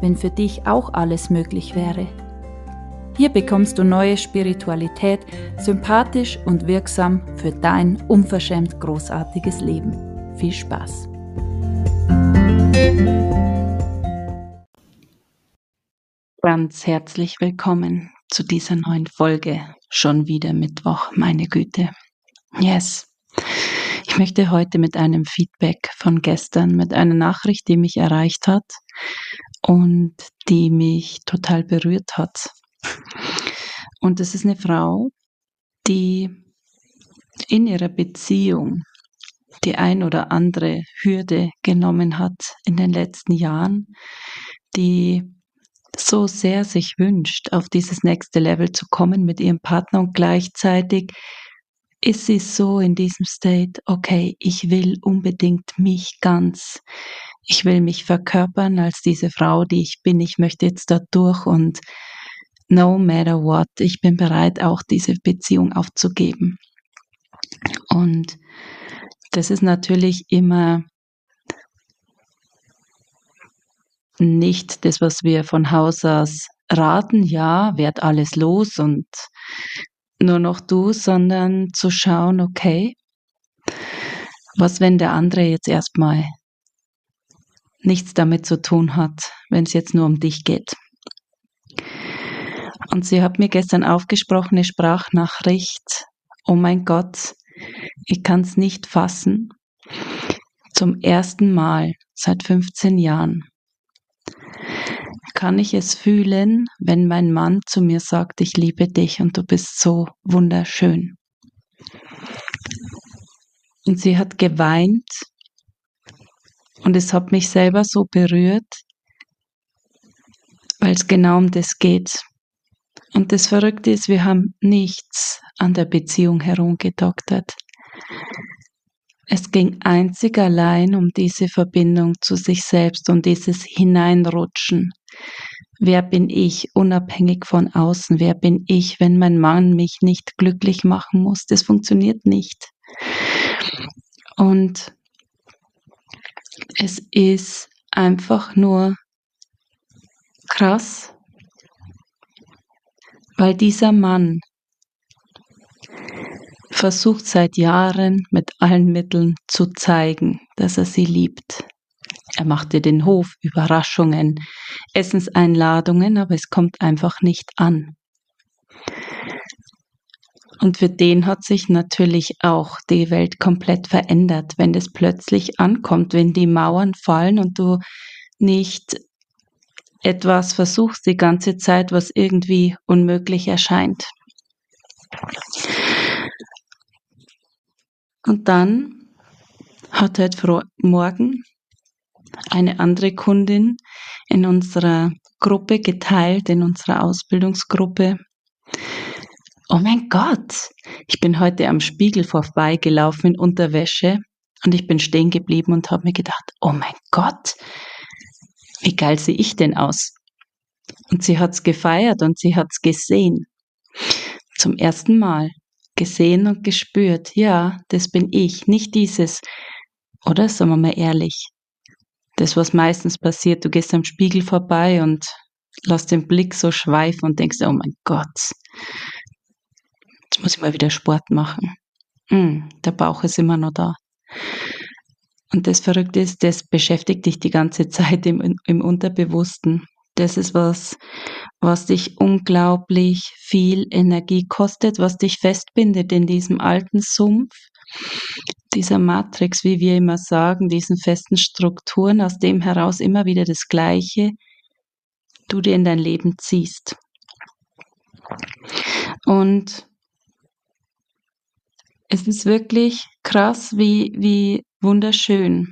wenn für dich auch alles möglich wäre. Hier bekommst du neue Spiritualität, sympathisch und wirksam für dein unverschämt großartiges Leben. Viel Spaß! Ganz herzlich willkommen zu dieser neuen Folge. Schon wieder Mittwoch, meine Güte. Yes. Ich möchte heute mit einem Feedback von gestern, mit einer Nachricht, die mich erreicht hat und die mich total berührt hat. Und das ist eine Frau, die in ihrer Beziehung die ein oder andere Hürde genommen hat in den letzten Jahren, die so sehr sich wünscht, auf dieses nächste Level zu kommen mit ihrem Partner und gleichzeitig ist sie so in diesem State, okay, ich will unbedingt mich ganz, ich will mich verkörpern als diese Frau, die ich bin, ich möchte jetzt da durch und no matter what, ich bin bereit, auch diese Beziehung aufzugeben. Und das ist natürlich immer nicht das, was wir von Haus aus raten, ja, werd alles los und nur noch du, sondern zu schauen, okay, was, wenn der andere jetzt erstmal nichts damit zu tun hat, wenn es jetzt nur um dich geht. Und sie hat mir gestern aufgesprochene Sprachnachricht, oh mein Gott, ich kann es nicht fassen, zum ersten Mal seit 15 Jahren kann ich es fühlen, wenn mein Mann zu mir sagt, ich liebe dich und du bist so wunderschön. Und sie hat geweint und es hat mich selber so berührt, weil es genau um das geht. Und das Verrückte ist, wir haben nichts an der Beziehung herumgedoktert. Es ging einzig allein um diese Verbindung zu sich selbst und dieses Hineinrutschen. Wer bin ich unabhängig von außen? Wer bin ich, wenn mein Mann mich nicht glücklich machen muss? Das funktioniert nicht. Und es ist einfach nur krass, weil dieser Mann versucht seit Jahren mit allen Mitteln zu zeigen, dass er sie liebt. Er machte den Hof, Überraschungen, Essenseinladungen, aber es kommt einfach nicht an. Und für den hat sich natürlich auch die Welt komplett verändert, wenn das plötzlich ankommt, wenn die Mauern fallen und du nicht etwas versuchst die ganze Zeit, was irgendwie unmöglich erscheint. Und dann hat heute Morgen eine andere Kundin in unserer Gruppe geteilt, in unserer Ausbildungsgruppe. Oh mein Gott, ich bin heute am Spiegel vorbeigelaufen in Unterwäsche und ich bin stehen geblieben und habe mir gedacht, oh mein Gott, wie geil sehe ich denn aus? Und sie hat's gefeiert und sie hat's gesehen. Zum ersten Mal gesehen und gespürt, ja, das bin ich, nicht dieses, oder? Sagen wir mal ehrlich, das, was meistens passiert, du gehst am Spiegel vorbei und lässt den Blick so schweifen und denkst, oh mein Gott, jetzt muss ich mal wieder Sport machen. Hm, der Bauch ist immer noch da. Und das Verrückte ist, das beschäftigt dich die ganze Zeit im, im Unterbewussten. Das ist was, was dich unglaublich viel Energie kostet, was dich festbindet in diesem alten Sumpf, dieser Matrix, wie wir immer sagen, diesen festen Strukturen, aus dem heraus immer wieder das Gleiche du dir in dein Leben ziehst. Und es ist wirklich krass, wie, wie wunderschön,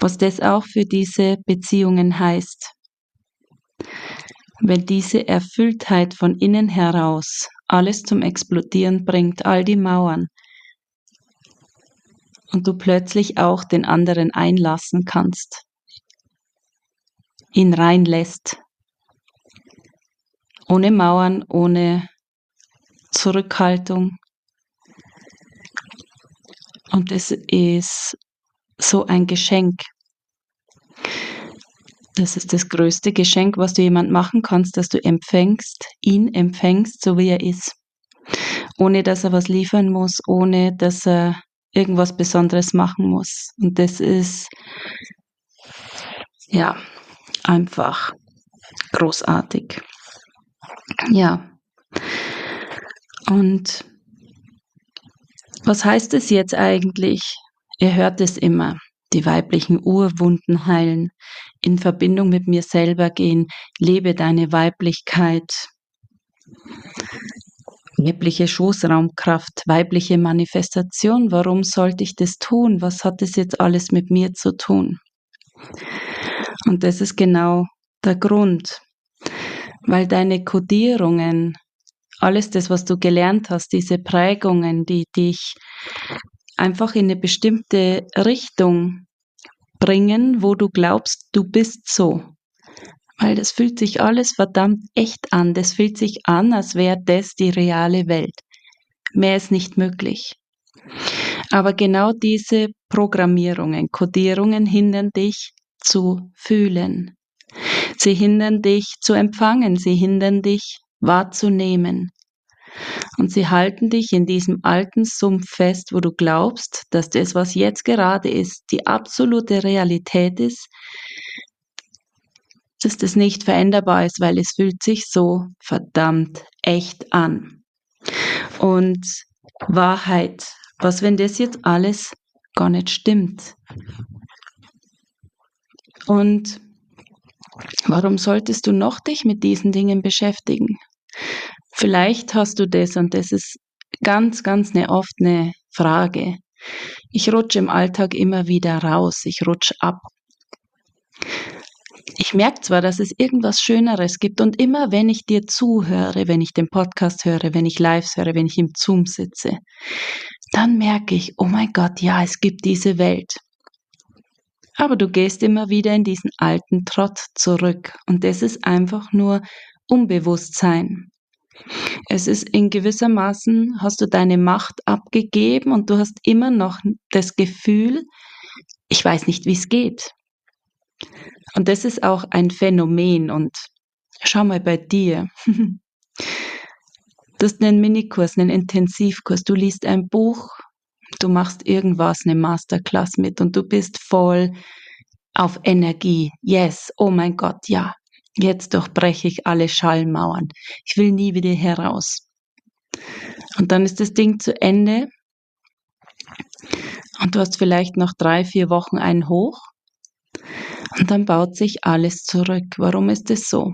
was das auch für diese Beziehungen heißt. wenn diese Erfülltheit von innen heraus alles zum Explodieren bringt, all die Mauern, und du plötzlich auch den anderen einlassen kannst, ihn reinlässt, ohne Mauern, ohne Zurückhaltung. Und es ist so ein Geschenk. Das ist das größte Geschenk, was du jemand machen kannst, dass du empfängst, ihn empfängst, so wie er ist. Ohne dass er was liefern muss, ohne dass er irgendwas Besonderes machen muss. Und das ist, ja, einfach großartig. Ja. Und was heißt es jetzt eigentlich? Ihr hört es immer. Die weiblichen Urwunden heilen, in Verbindung mit mir selber gehen, lebe deine Weiblichkeit, weibliche Schoßraumkraft, weibliche Manifestation. Warum sollte ich das tun? Was hat das jetzt alles mit mir zu tun? Und das ist genau der Grund, weil deine Kodierungen, alles das, was du gelernt hast, diese Prägungen, die dich einfach in eine bestimmte Richtung bringen, wo du glaubst, du bist so. Weil das fühlt sich alles verdammt echt an. Das fühlt sich an, als wäre das die reale Welt. Mehr ist nicht möglich. Aber genau diese Programmierungen, Kodierungen hindern dich zu fühlen. Sie hindern dich zu empfangen, sie hindern dich wahrzunehmen. Und sie halten dich in diesem alten Sumpf fest, wo du glaubst, dass das, was jetzt gerade ist, die absolute Realität ist, dass das nicht veränderbar ist, weil es fühlt sich so verdammt echt an. Und Wahrheit, was wenn das jetzt alles gar nicht stimmt? Und warum solltest du noch dich mit diesen Dingen beschäftigen? Vielleicht hast du das und das ist ganz, ganz eine, oft eine Frage. Ich rutsche im Alltag immer wieder raus, ich rutsche ab. Ich merke zwar, dass es irgendwas Schöneres gibt und immer wenn ich dir zuhöre, wenn ich den Podcast höre, wenn ich Lives höre, wenn ich im Zoom sitze, dann merke ich, oh mein Gott, ja, es gibt diese Welt. Aber du gehst immer wieder in diesen alten Trott zurück und das ist einfach nur Unbewusstsein. Es ist in gewisser Maßen, hast du deine Macht abgegeben und du hast immer noch das Gefühl, ich weiß nicht, wie es geht. Und das ist auch ein Phänomen und schau mal bei dir. Du hast einen Minikurs, einen Intensivkurs, du liest ein Buch, du machst irgendwas, eine Masterclass mit und du bist voll auf Energie. Yes, oh mein Gott, ja. Jetzt durchbreche ich alle Schallmauern. Ich will nie wieder heraus. Und dann ist das Ding zu Ende. Und du hast vielleicht noch drei, vier Wochen einen hoch. Und dann baut sich alles zurück. Warum ist es so?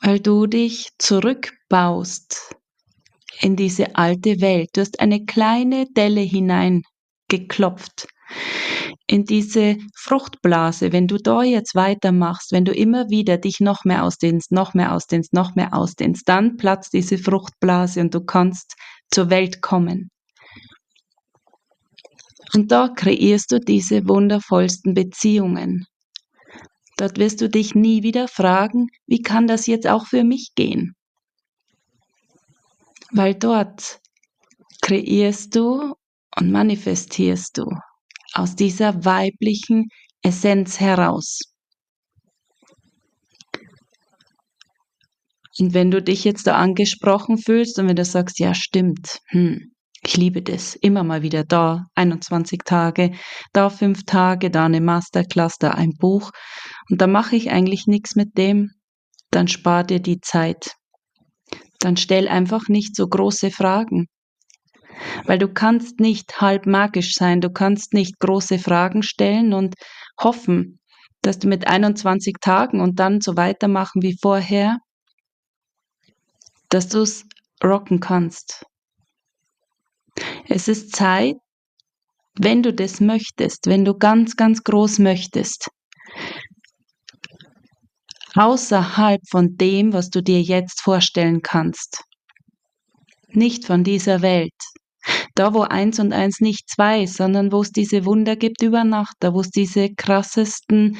Weil du dich zurückbaust in diese alte Welt. Du hast eine kleine Delle hineingeklopft in diese Fruchtblase, wenn du da jetzt weitermachst, wenn du immer wieder dich noch mehr ausdehnst, noch mehr ausdehnst, noch mehr ausdehnst, dann platzt diese Fruchtblase und du kannst zur Welt kommen. Und da kreierst du diese wundervollsten Beziehungen. Dort wirst du dich nie wieder fragen, wie kann das jetzt auch für mich gehen? Weil dort kreierst du und manifestierst du aus dieser weiblichen Essenz heraus. Und wenn du dich jetzt da angesprochen fühlst und wenn du sagst, ja stimmt, hm, ich liebe das, immer mal wieder da, 21 Tage, da fünf Tage, da eine Masterclass, da ein Buch und da mache ich eigentlich nichts mit dem, dann spar dir die Zeit. Dann stell einfach nicht so große Fragen. Weil du kannst nicht halb magisch sein, du kannst nicht große Fragen stellen und hoffen, dass du mit 21 Tagen und dann so weitermachen wie vorher, dass du es rocken kannst. Es ist Zeit, wenn du das möchtest, wenn du ganz, ganz groß möchtest, außerhalb von dem, was du dir jetzt vorstellen kannst. Nicht von dieser Welt. Da, wo eins und eins nicht zwei, sondern wo es diese Wunder gibt über Nacht, da, wo es diese krassesten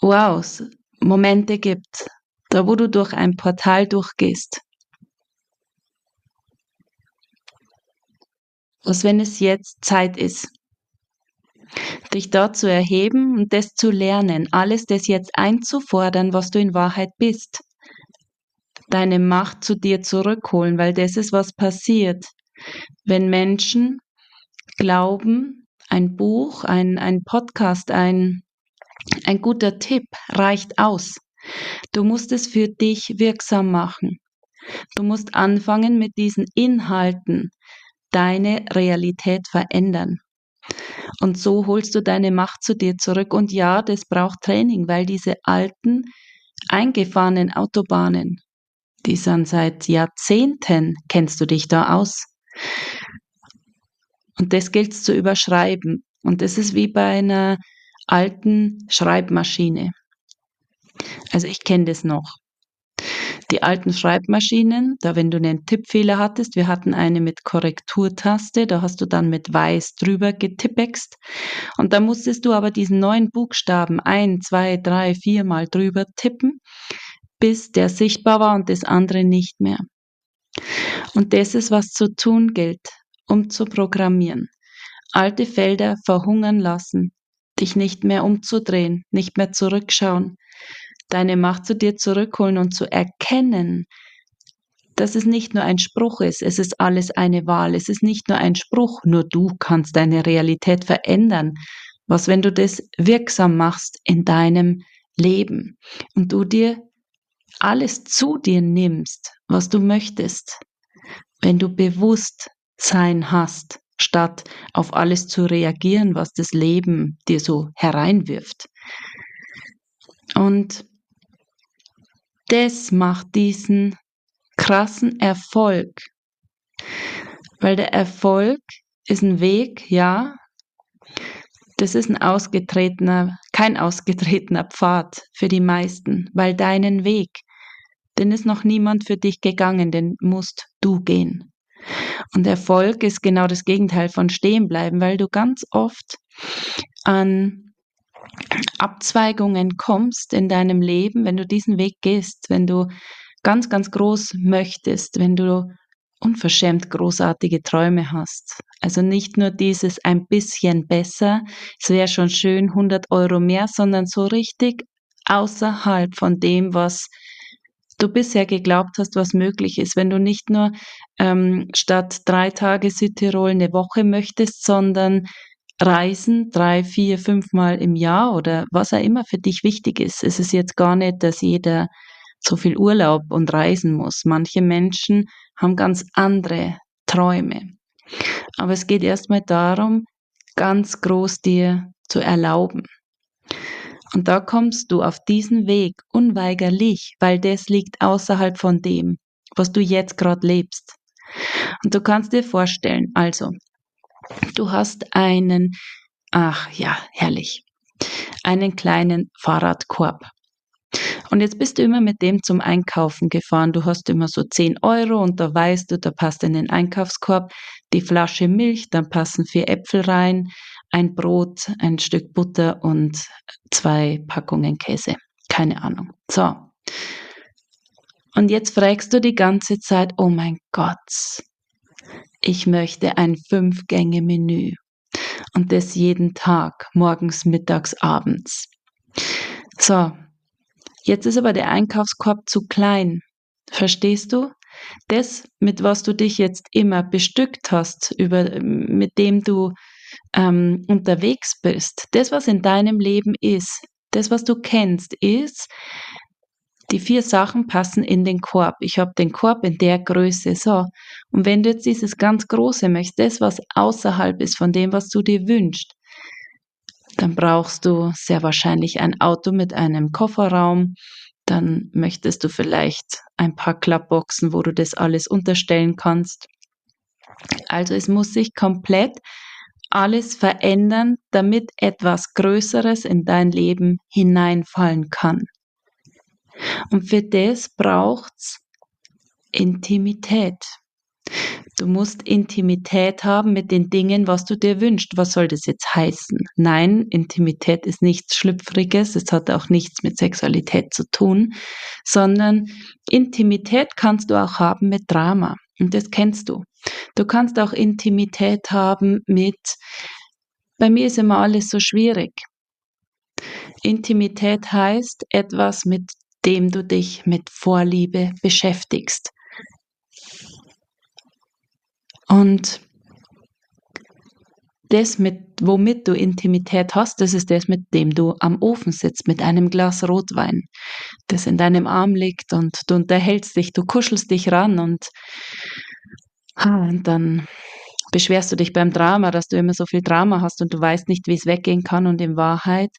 Wows, Momente gibt, da, wo du durch ein Portal durchgehst. Was, wenn es jetzt Zeit ist, dich dort zu erheben und das zu lernen, alles das jetzt einzufordern, was du in Wahrheit bist, deine Macht zu dir zurückholen, weil das ist, was passiert, wenn Menschen glauben, ein Buch, ein, ein Podcast, ein, ein guter Tipp reicht aus. Du musst es für dich wirksam machen. Du musst anfangen mit diesen Inhalten deine Realität verändern. Und so holst du deine Macht zu dir zurück. Und ja, das braucht Training, weil diese alten, eingefahrenen Autobahnen, die sind seit Jahrzehnten, kennst du dich da aus. Und das gilt zu überschreiben. Und das ist wie bei einer alten Schreibmaschine. Also ich kenne das noch die alten Schreibmaschinen, da wenn du einen Tippfehler hattest, wir hatten eine mit Korrekturtaste, da hast du dann mit weiß drüber getippext und da musstest du aber diesen neuen Buchstaben ein, zwei, drei, viermal drüber tippen, bis der sichtbar war und das andere nicht mehr. Und das ist, was zu tun gilt, um zu programmieren. Alte Felder verhungern lassen, dich nicht mehr umzudrehen, nicht mehr zurückschauen, deine Macht zu dir zurückholen und zu erkennen, dass es nicht nur ein Spruch ist, es ist alles eine Wahl, es ist nicht nur ein Spruch, nur du kannst deine Realität verändern. Was, wenn du das wirksam machst in deinem Leben und du dir alles zu dir nimmst, was du möchtest, wenn du Bewusstsein hast, statt auf alles zu reagieren, was das Leben dir so hereinwirft. Und das macht diesen krassen Erfolg. Weil der Erfolg ist ein Weg, ja, das ist ein ausgetretener, kein ausgetretener Pfad für die meisten, weil deinen Weg, den ist noch niemand für dich gegangen, den musst du gehen. Und Erfolg ist genau das Gegenteil von stehen bleiben, weil du ganz oft an Abzweigungen kommst in deinem Leben, wenn du diesen Weg gehst, wenn du ganz, ganz groß möchtest, wenn du unverschämt großartige Träume hast. Also nicht nur dieses ein bisschen besser, es wäre schon schön 100 Euro mehr, sondern so richtig außerhalb von dem, was du bisher geglaubt hast, was möglich ist. Wenn du nicht nur ähm, statt drei Tage Südtirol eine Woche möchtest, sondern Reisen drei, vier, fünfmal im Jahr oder was auch immer für dich wichtig ist. Es ist jetzt gar nicht, dass jeder so viel Urlaub und reisen muss. Manche Menschen haben ganz andere Träume. Aber es geht erstmal darum, ganz groß dir zu erlauben. Und da kommst du auf diesen Weg unweigerlich, weil das liegt außerhalb von dem, was du jetzt gerade lebst. Und du kannst dir vorstellen, also Du hast einen, ach ja, herrlich, einen kleinen Fahrradkorb. Und jetzt bist du immer mit dem zum Einkaufen gefahren. Du hast immer so 10 Euro und da weißt du, da passt in den Einkaufskorb die Flasche Milch, dann passen vier Äpfel rein, ein Brot, ein Stück Butter und zwei Packungen Käse. Keine Ahnung. So. Und jetzt fragst du die ganze Zeit, oh mein Gott, ich möchte ein Fünf-Gänge-Menü. Und das jeden Tag, morgens, mittags, abends. So, jetzt ist aber der Einkaufskorb zu klein. Verstehst du? Das, mit was du dich jetzt immer bestückt hast, über, mit dem du ähm, unterwegs bist, das, was in deinem Leben ist, das, was du kennst, ist, die vier Sachen passen in den Korb. Ich habe den Korb in der Größe. So. Und wenn du jetzt dieses ganz Große möchtest, das, was außerhalb ist von dem, was du dir wünschst, dann brauchst du sehr wahrscheinlich ein Auto mit einem Kofferraum. Dann möchtest du vielleicht ein paar Klappboxen, wo du das alles unterstellen kannst. Also es muss sich komplett alles verändern, damit etwas Größeres in dein Leben hineinfallen kann. Und für das braucht's Intimität. Du musst Intimität haben mit den Dingen, was du dir wünschst. Was soll das jetzt heißen? Nein, Intimität ist nichts Schlüpfriges, es hat auch nichts mit Sexualität zu tun, sondern Intimität kannst du auch haben mit Drama. Und das kennst du. Du kannst auch Intimität haben mit, bei mir ist immer alles so schwierig. Intimität heißt etwas, mit dem du dich mit Vorliebe beschäftigst. Und das, mit, womit du Intimität hast, das ist das, mit dem du am Ofen sitzt, mit einem Glas Rotwein, das in deinem Arm liegt und du unterhältst dich, du kuschelst dich ran und, und dann beschwerst du dich beim Drama, dass du immer so viel Drama hast und du weißt nicht, wie es weggehen kann. Und in Wahrheit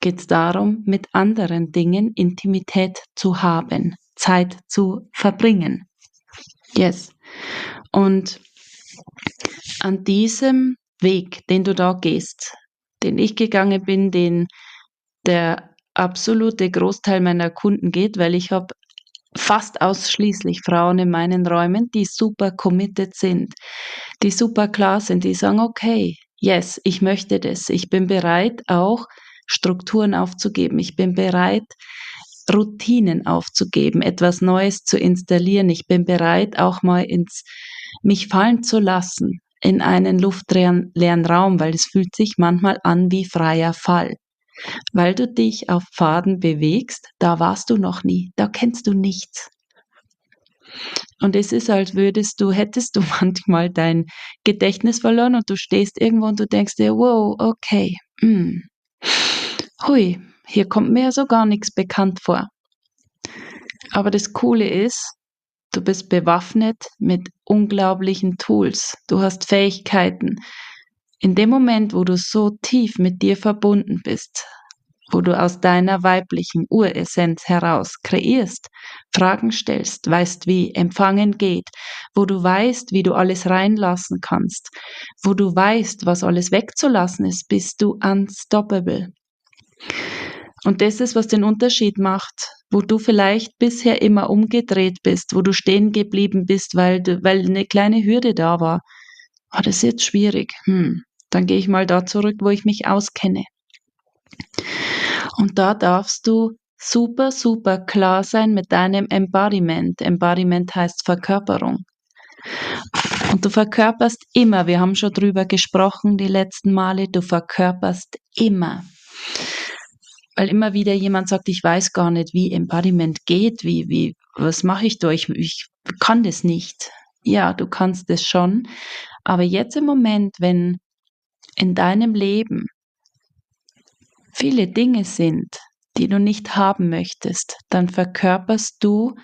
geht es darum, mit anderen Dingen Intimität zu haben, Zeit zu verbringen. Yes. Und an diesem Weg, den du da gehst, den ich gegangen bin, den der absolute Großteil meiner Kunden geht, weil ich habe fast ausschließlich Frauen in meinen Räumen, die super committed sind, die super klar sind, die sagen, okay, yes, ich möchte das. Ich bin bereit, auch Strukturen aufzugeben. Ich bin bereit, Routinen aufzugeben, etwas Neues zu installieren. Ich bin bereit, auch mal ins mich fallen zu lassen in einen luftleeren Raum, weil es fühlt sich manchmal an wie freier Fall. Weil du dich auf Pfaden bewegst, da warst du noch nie, da kennst du nichts. Und es ist, als würdest du, hättest du manchmal dein Gedächtnis verloren und du stehst irgendwo und du denkst dir, wow, okay, mm, hui, hier kommt mir ja so gar nichts bekannt vor. Aber das Coole ist, Du bist bewaffnet mit unglaublichen Tools. Du hast Fähigkeiten. In dem Moment, wo du so tief mit dir verbunden bist, wo du aus deiner weiblichen Uressenz heraus kreierst, Fragen stellst, weißt, wie empfangen geht, wo du weißt, wie du alles reinlassen kannst, wo du weißt, was alles wegzulassen ist, bist du unstoppable. Und das ist, was den Unterschied macht, wo du vielleicht bisher immer umgedreht bist, wo du stehen geblieben bist, weil, weil eine kleine Hürde da war. Oh, das ist jetzt schwierig. Hm, dann gehe ich mal da zurück, wo ich mich auskenne. Und da darfst du super, super klar sein mit deinem Embodiment. Embodiment heißt Verkörperung. Und du verkörperst immer, wir haben schon drüber gesprochen die letzten Male, du verkörperst immer weil immer wieder jemand sagt, ich weiß gar nicht, wie Embodiment geht, wie, wie, was mache ich da? Ich, kann das nicht. Ja, du kannst es schon. Aber jetzt im Moment, wenn in deinem Leben viele Dinge sind, die du nicht haben möchtest, dann verkörperst du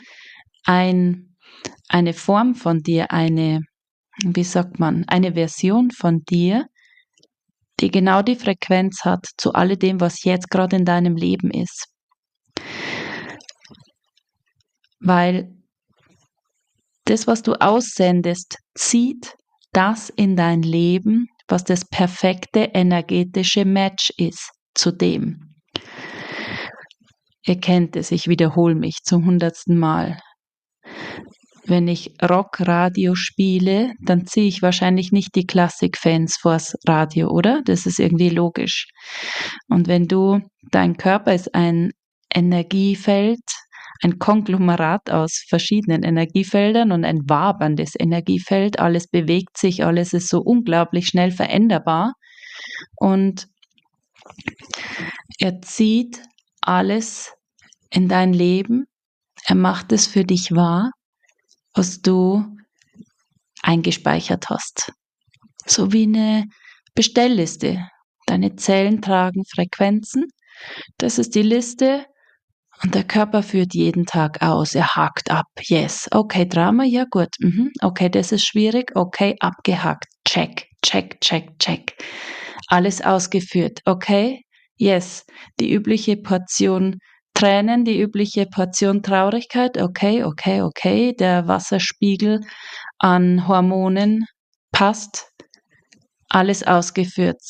ein, eine Form von dir, eine, wie sagt man, eine Version von dir, die genau die Frequenz hat zu alledem, was jetzt gerade in deinem Leben ist. Weil das, was du aussendest, zieht das in dein Leben, was das perfekte energetische Match ist zu dem. Ihr kennt es, ich wiederhole mich zum hundertsten Mal wenn ich Rockradio spiele, dann ziehe ich wahrscheinlich nicht die Klassikfans vors Radio, oder? Das ist irgendwie logisch. Und wenn du, dein Körper ist ein Energiefeld, ein Konglomerat aus verschiedenen Energiefeldern und ein waberndes Energiefeld. Alles bewegt sich, alles ist so unglaublich schnell veränderbar. Und er zieht alles in dein Leben. Er macht es für dich wahr was du eingespeichert hast. So wie eine Bestellliste. Deine Zellen tragen Frequenzen. Das ist die Liste. Und der Körper führt jeden Tag aus. Er hakt ab. Yes. Okay, Drama. Ja, gut. Mhm. Okay, das ist schwierig. Okay, abgehakt. Check, check, check, check. Alles ausgeführt. Okay. Yes. Die übliche Portion Tränen, die übliche Portion Traurigkeit, okay, okay, okay, der Wasserspiegel an Hormonen passt, alles ausgeführt,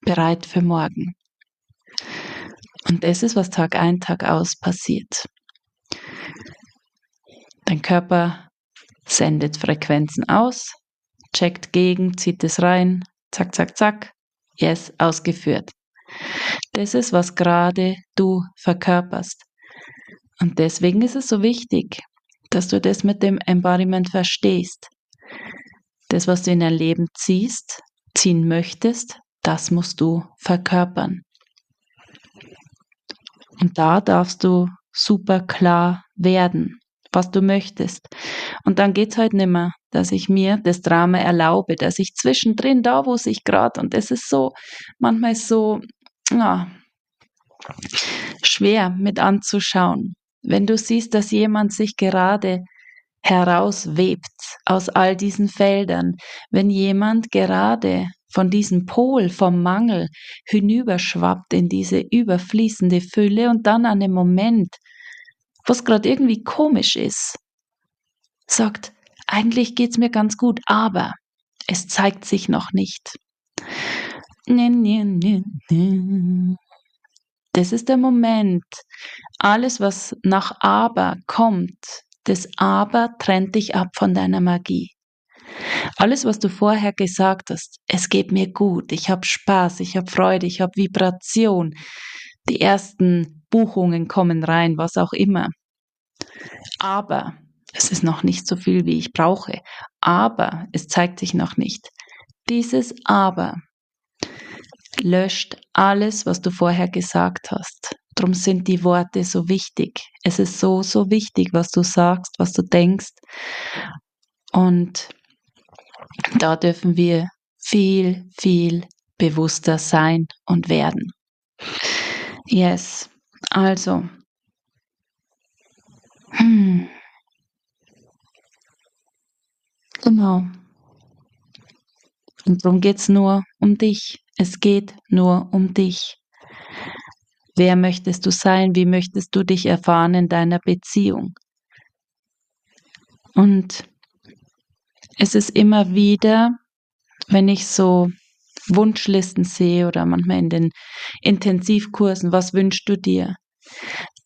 bereit für morgen. Und das ist, was Tag ein, Tag aus passiert. Dein Körper sendet Frequenzen aus, checkt gegen, zieht es rein, zack, zack, zack, yes, ausgeführt. Das ist, was gerade du verkörperst. Und deswegen ist es so wichtig, dass du das mit dem Embodiment verstehst. Das, was du in dein Leben ziehst, ziehen möchtest, das musst du verkörpern. Und da darfst du super klar werden, was du möchtest. Und dann geht's halt nimmer, dass ich mir das Drama erlaube, dass ich zwischendrin da, wo sich gerade, und es ist so, manchmal so, ja, schwer mit anzuschauen. Wenn du siehst, dass jemand sich gerade herauswebt aus all diesen Feldern, wenn jemand gerade von diesem Pol vom Mangel hinüberschwappt in diese überfließende Fülle und dann an dem Moment, wo es gerade irgendwie komisch ist, sagt, eigentlich geht's mir ganz gut, aber es zeigt sich noch nicht. Das ist der Moment. Alles, was nach aber kommt, das aber trennt dich ab von deiner Magie. Alles, was du vorher gesagt hast, es geht mir gut, ich habe Spaß, ich habe Freude, ich habe Vibration, die ersten Buchungen kommen rein, was auch immer. Aber es ist noch nicht so viel, wie ich brauche. Aber es zeigt sich noch nicht. Dieses Aber löscht alles, was du vorher gesagt hast. Drum sind die Worte so wichtig. Es ist so, so wichtig, was du sagst, was du denkst. Und da dürfen wir viel, viel bewusster sein und werden. Yes, also. Hm. Genau. Und darum geht es nur um dich. Es geht nur um dich. Wer möchtest du sein? Wie möchtest du dich erfahren in deiner Beziehung? Und es ist immer wieder, wenn ich so Wunschlisten sehe oder manchmal in den Intensivkursen, was wünschst du dir?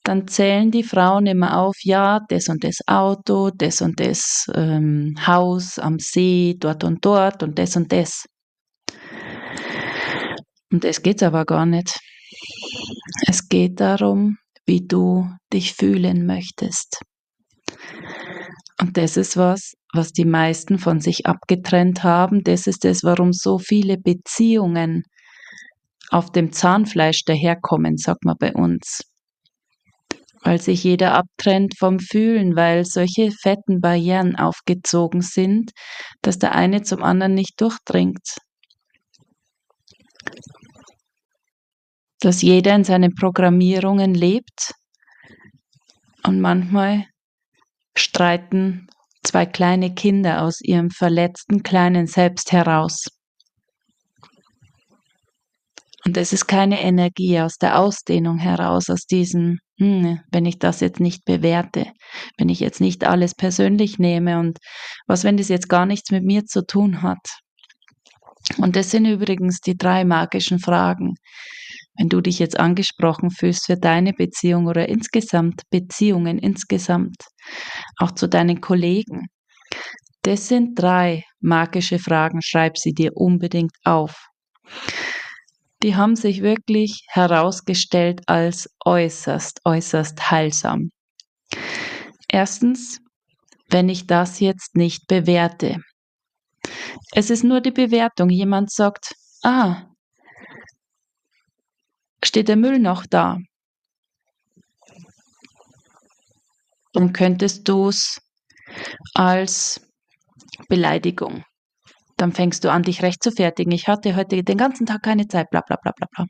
Dann zählen die Frauen immer auf, ja, das und das Auto, das und das ähm, Haus am See, dort und dort und das und das. Und es geht aber gar nicht. Es geht darum, wie du dich fühlen möchtest. Und das ist was, was die meisten von sich abgetrennt haben. Das ist es, warum so viele Beziehungen auf dem Zahnfleisch daherkommen, sagt man bei uns. Weil sich jeder abtrennt vom Fühlen, weil solche fetten Barrieren aufgezogen sind, dass der eine zum anderen nicht durchdringt. Dass jeder in seinen Programmierungen lebt und manchmal streiten zwei kleine Kinder aus ihrem verletzten kleinen Selbst heraus. Und es ist keine Energie aus der Ausdehnung heraus, aus diesem, wenn ich das jetzt nicht bewerte, wenn ich jetzt nicht alles persönlich nehme und was, wenn das jetzt gar nichts mit mir zu tun hat. Und das sind übrigens die drei magischen Fragen. Wenn du dich jetzt angesprochen fühlst für deine Beziehung oder insgesamt Beziehungen insgesamt, auch zu deinen Kollegen. Das sind drei magische Fragen, schreib sie dir unbedingt auf. Die haben sich wirklich herausgestellt als äußerst, äußerst heilsam. Erstens, wenn ich das jetzt nicht bewerte. Es ist nur die Bewertung. Jemand sagt, ah, steht der Müll noch da? Dann könntest du es als Beleidigung. Dann fängst du an, dich recht zu fertigen. Ich hatte heute den ganzen Tag keine Zeit, bla bla bla bla bla.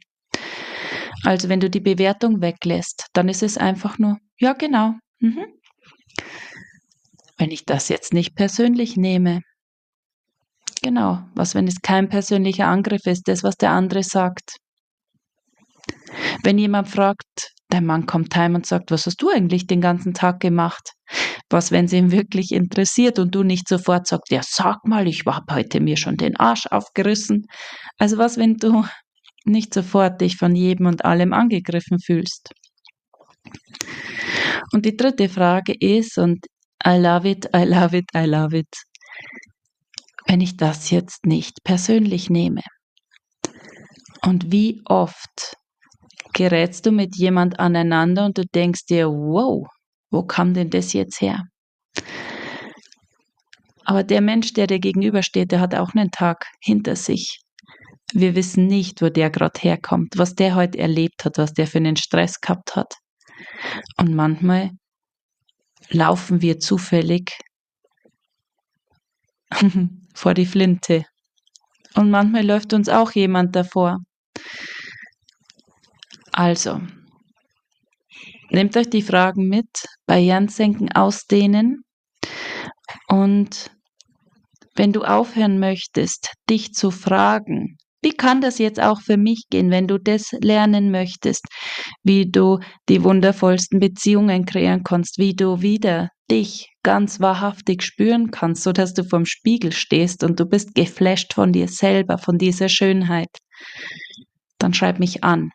Also wenn du die Bewertung weglässt, dann ist es einfach nur, ja genau. Mhm. Wenn ich das jetzt nicht persönlich nehme, genau, was wenn es kein persönlicher Angriff ist, das, was der andere sagt. Wenn jemand fragt, dein Mann kommt heim und sagt, was hast du eigentlich den ganzen Tag gemacht? Was, wenn es ihn wirklich interessiert und du nicht sofort sagst, ja, sag mal, ich habe heute mir schon den Arsch aufgerissen. Also was, wenn du nicht sofort dich von jedem und allem angegriffen fühlst. Und die dritte Frage ist, und I love it, I love it, I love it, wenn ich das jetzt nicht persönlich nehme. Und wie oft gerätst du mit jemand aneinander und du denkst dir, wow, wo kam denn das jetzt her? Aber der Mensch, der dir gegenübersteht, der hat auch einen Tag hinter sich. Wir wissen nicht, wo der gerade herkommt, was der heute erlebt hat, was der für einen Stress gehabt hat. Und manchmal laufen wir zufällig vor die Flinte. Und manchmal läuft uns auch jemand davor. Also, nehmt euch die Fragen mit, Barrieren senken, ausdehnen. Und wenn du aufhören möchtest, dich zu fragen, wie kann das jetzt auch für mich gehen, wenn du das lernen möchtest, wie du die wundervollsten Beziehungen kreieren kannst, wie du wieder dich ganz wahrhaftig spüren kannst, so dass du vorm Spiegel stehst und du bist geflasht von dir selber, von dieser Schönheit, dann schreib mich an.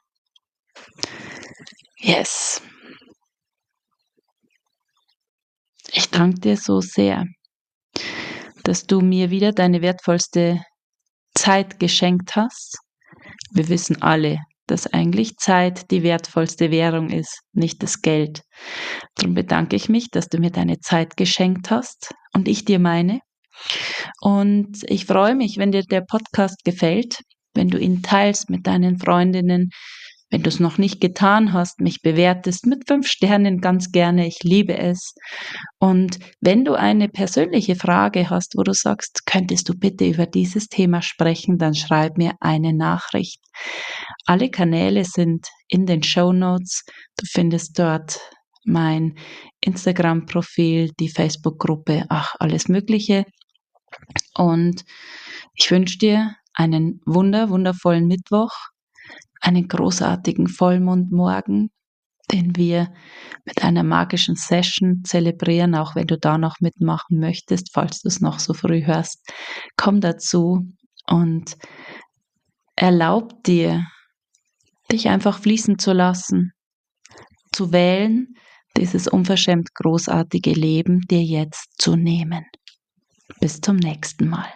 Yes. Ich danke dir so sehr, dass du mir wieder deine wertvollste Zeit geschenkt hast. Wir wissen alle, dass eigentlich Zeit die wertvollste Währung ist, nicht das Geld. Darum bedanke ich mich, dass du mir deine Zeit geschenkt hast und ich dir meine. Und ich freue mich, wenn dir der Podcast gefällt, wenn du ihn teilst mit deinen Freundinnen, wenn du es noch nicht getan hast, mich bewertest mit fünf Sternen ganz gerne. Ich liebe es. Und wenn du eine persönliche Frage hast, wo du sagst, könntest du bitte über dieses Thema sprechen, dann schreib mir eine Nachricht. Alle Kanäle sind in den Show Notes. Du findest dort mein Instagram-Profil, die Facebook-Gruppe, ach, alles Mögliche. Und ich wünsche dir einen wunder, wundervollen Mittwoch einen großartigen Vollmondmorgen, den wir mit einer magischen Session zelebrieren, auch wenn du da noch mitmachen möchtest, falls du es noch so früh hörst. Komm dazu und erlaub dir, dich einfach fließen zu lassen, zu wählen, dieses unverschämt großartige Leben dir jetzt zu nehmen. Bis zum nächsten Mal.